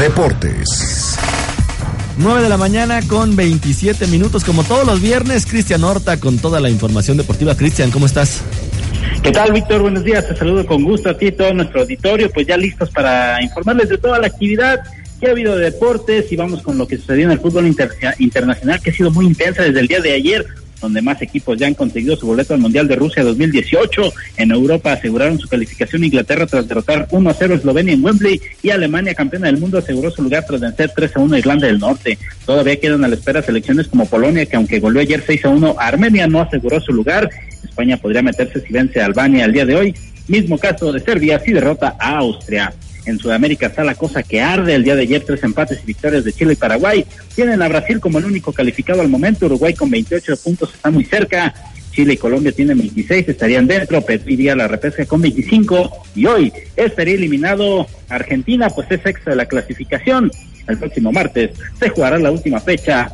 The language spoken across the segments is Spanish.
Deportes. 9 de la mañana con 27 minutos, como todos los viernes, Cristian Horta con toda la información deportiva. Cristian, ¿cómo estás? ¿Qué tal, Víctor? Buenos días, te saludo con gusto a ti y todo nuestro auditorio, pues ya listos para informarles de toda la actividad que ha habido de deportes y vamos con lo que sucedió en el fútbol internacional, que ha sido muy intensa desde el día de ayer donde más equipos ya han conseguido su boleto al Mundial de Rusia 2018. En Europa aseguraron su calificación Inglaterra tras derrotar 1 a 0 Eslovenia en Wembley y Alemania, campeona del mundo, aseguró su lugar tras vencer 3 a 1 Irlanda del Norte. Todavía quedan a la espera selecciones como Polonia, que aunque goleó ayer 6 a 1 Armenia, no aseguró su lugar. España podría meterse si vence a Albania el día de hoy. Mismo caso de Serbia si derrota a Austria. En Sudamérica está la cosa que arde. El día de ayer tres empates y victorias de Chile y Paraguay. Tienen a Brasil como el único calificado al momento. Uruguay con 28 puntos está muy cerca. Chile y Colombia tienen 26, estarían dentro. Pediría la repesca con 25. Y hoy estaría eliminado Argentina, pues es extra de la clasificación. El próximo martes se jugará la última fecha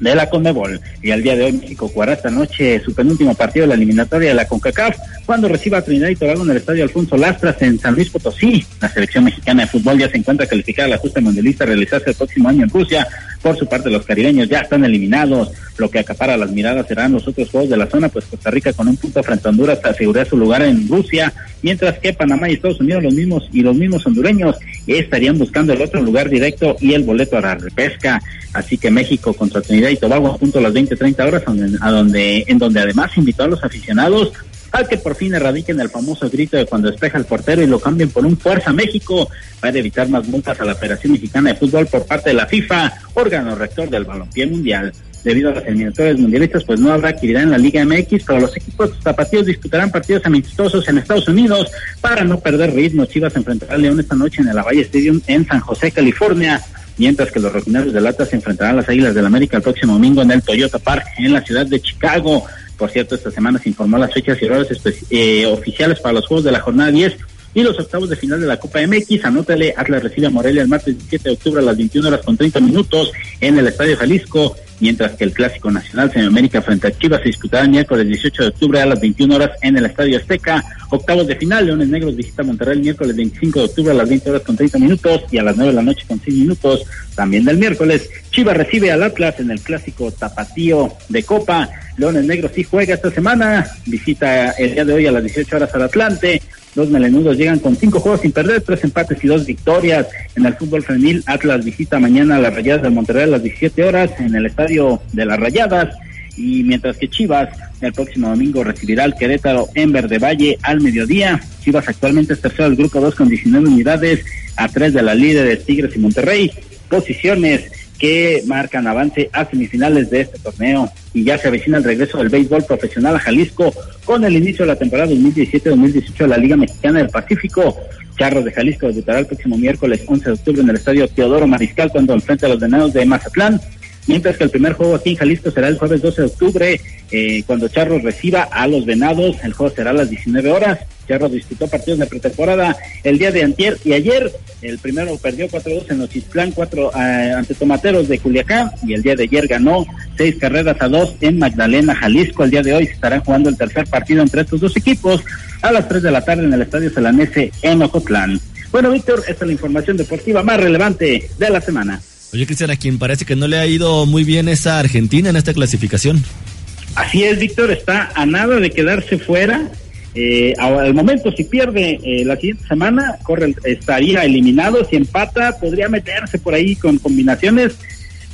de la Conmebol. Y al día de hoy México jugará esta noche su penúltimo partido de la eliminatoria de la CONCACAF cuando reciba a Trinidad y Tobago en el Estadio Alfonso Lastras en San Luis Potosí. La selección mexicana de fútbol ya se encuentra calificada a la justa mundialista a realizarse el próximo año en Rusia. Por su parte, los caribeños ya están eliminados. Lo que acapara las miradas serán los otros juegos de la zona, pues Costa Rica con un punto frente a Honduras asegurar su lugar en Rusia, mientras que Panamá y Estados Unidos los mismos y los mismos hondureños estarían buscando el otro lugar directo y el boleto a la repesca. Así que México contra Trinidad y Tobago a punto a las 20-30 horas, a donde, en donde además invitó a los aficionados a que por fin erradiquen el famoso grito de cuando despeja el portero y lo cambien por un Fuerza México para evitar más multas a la Federación Mexicana de Fútbol por parte de la FIFA, órgano rector del balompié mundial. Debido a las eliminatorias mundialistas, pues no habrá actividad en la Liga MX, pero los equipos zapatillos disputarán partidos amistosos en Estados Unidos para no perder ritmo. Chivas enfrentará a León esta noche en el Valle Stadium en San José, California mientras que los refineros de lata se enfrentarán a las Águilas del América el próximo domingo en el Toyota Park en la ciudad de Chicago. Por cierto, esta semana se informó las fechas y horarios eh, oficiales para los juegos de la jornada 10 y los octavos de final de la Copa MX. Anótale, Atlas recibe a Morelia el martes 17 de octubre a las 21 horas con 30 minutos en el Estadio Jalisco, mientras que el Clásico Nacional América frente a Chivas se disputará el miércoles 18 de octubre a las 21 horas en el Estadio Azteca. Octavos de final, Leones Negros visita Monterrey el miércoles 25 de octubre a las 20 horas con 30 minutos y a las 9 de la noche con 6 minutos. También del miércoles, Chivas recibe al Atlas en el Clásico Tapatío de Copa. Leones Negros sí juega esta semana, visita el día de hoy a las 18 horas al Atlante. Los melenudos llegan con cinco juegos sin perder, tres empates y dos victorias. En el fútbol femenil, Atlas visita mañana a las Rayadas de Monterrey a las 17 horas en el estadio de las Rayadas. Y mientras que Chivas el próximo domingo recibirá al Querétaro en Verde Valle al mediodía. Chivas actualmente es tercero del grupo 2 con 19 unidades a tres de la líder de Tigres y Monterrey. Posiciones que marcan avance a semifinales de este torneo y ya se avecina el regreso del béisbol profesional a Jalisco con el inicio de la temporada 2017-2018 de la Liga Mexicana del Pacífico. Charros de Jalisco debutará el próximo miércoles 11 de octubre en el estadio Teodoro Mariscal cuando enfrenta a los Venados de Mazatlán mientras que el primer juego aquí en Jalisco será el jueves 12 de octubre, eh, cuando Charros reciba a los Venados, el juego será a las 19 horas. Charros disputó partidos de pretemporada el día de antier y ayer, el primero perdió 4-2 en Ochistlán, 4 eh, ante Tomateros de Culiacán, y el día de ayer ganó seis carreras a dos en Magdalena, Jalisco. El día de hoy se estará jugando el tercer partido entre estos dos equipos a las 3 de la tarde en el Estadio Celanese en Ocotlán. Bueno, Víctor, esta es la información deportiva más relevante de la semana. Oye, Cristian, a quien parece que no le ha ido muy bien esa Argentina en esta clasificación. Así es, Víctor, está a nada de quedarse fuera. Eh, al momento, si pierde eh, la siguiente semana, corre, estaría eliminado. Si empata, podría meterse por ahí con combinaciones,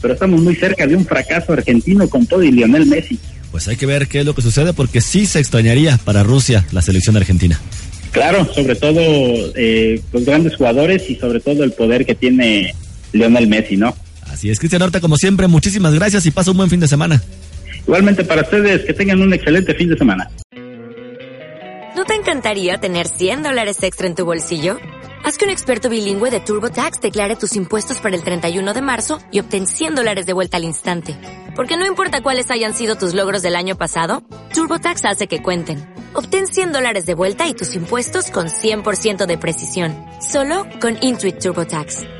pero estamos muy cerca de un fracaso argentino con todo y Lionel Messi. Pues hay que ver qué es lo que sucede, porque sí se extrañaría para Rusia la selección argentina. Claro, sobre todo eh, los grandes jugadores y sobre todo el poder que tiene Leonel Messi, ¿no? Así es, Cristian Horta, como siempre, muchísimas gracias y pasa un buen fin de semana. Igualmente para ustedes, que tengan un excelente fin de semana. ¿No te encantaría tener 100 dólares extra en tu bolsillo? Haz que un experto bilingüe de TurboTax declare tus impuestos para el 31 de marzo y obtén 100 dólares de vuelta al instante. Porque no importa cuáles hayan sido tus logros del año pasado, TurboTax hace que cuenten. Obtén 100 dólares de vuelta y tus impuestos con 100% de precisión. Solo con Intuit TurboTax.